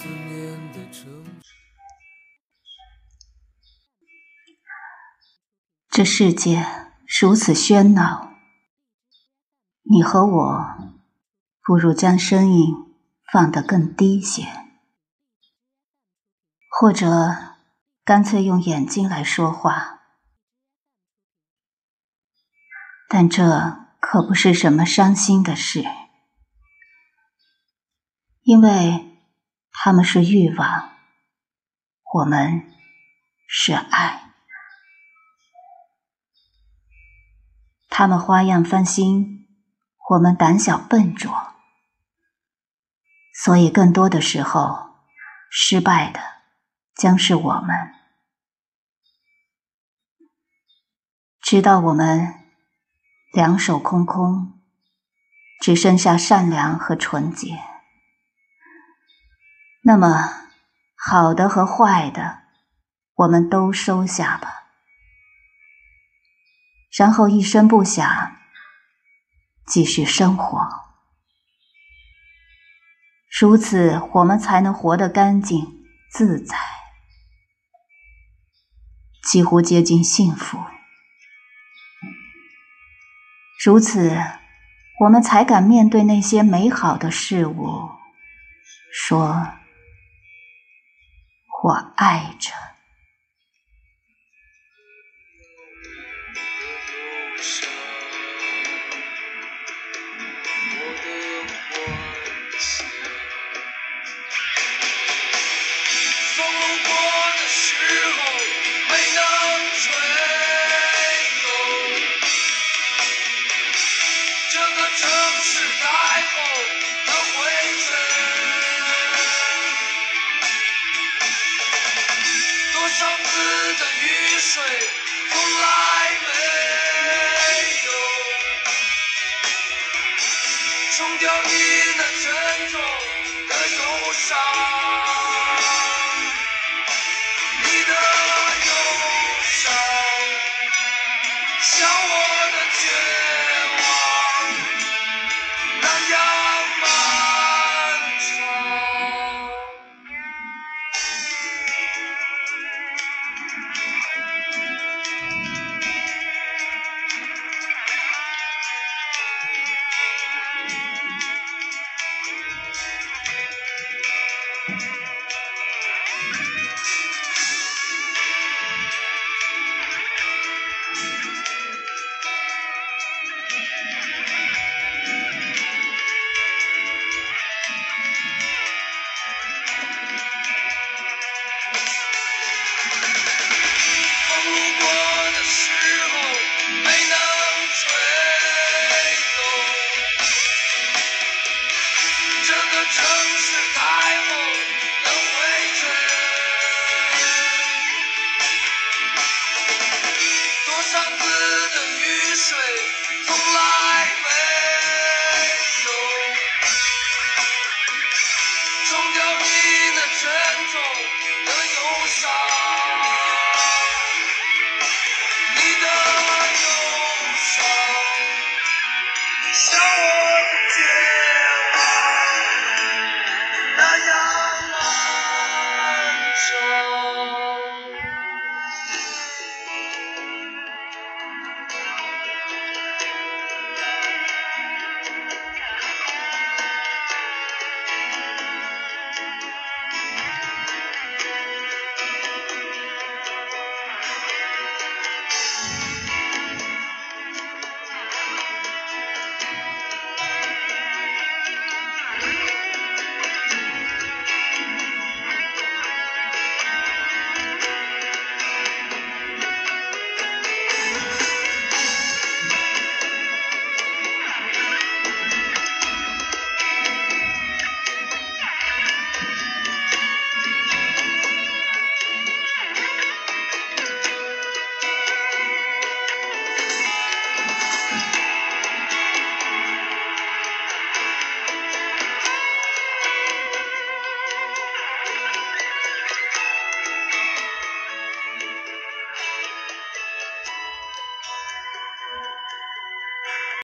思念的城市。这世界如此喧闹，你和我不如将声音放得更低些，或者干脆用眼睛来说话。但这可不是什么伤心的事，因为他们是欲望，我们是爱。他们花样翻新，我们胆小笨拙，所以更多的时候，失败的将是我们。直到我们两手空空，只剩下善良和纯洁，那么好的和坏的，我们都收下吧。然后一声不响，继续生活。如此，我们才能活得干净自在，几乎接近幸福。如此，我们才敢面对那些美好的事物，说：“我爱着。”水从来没有冲掉你那沉重的忧伤。show.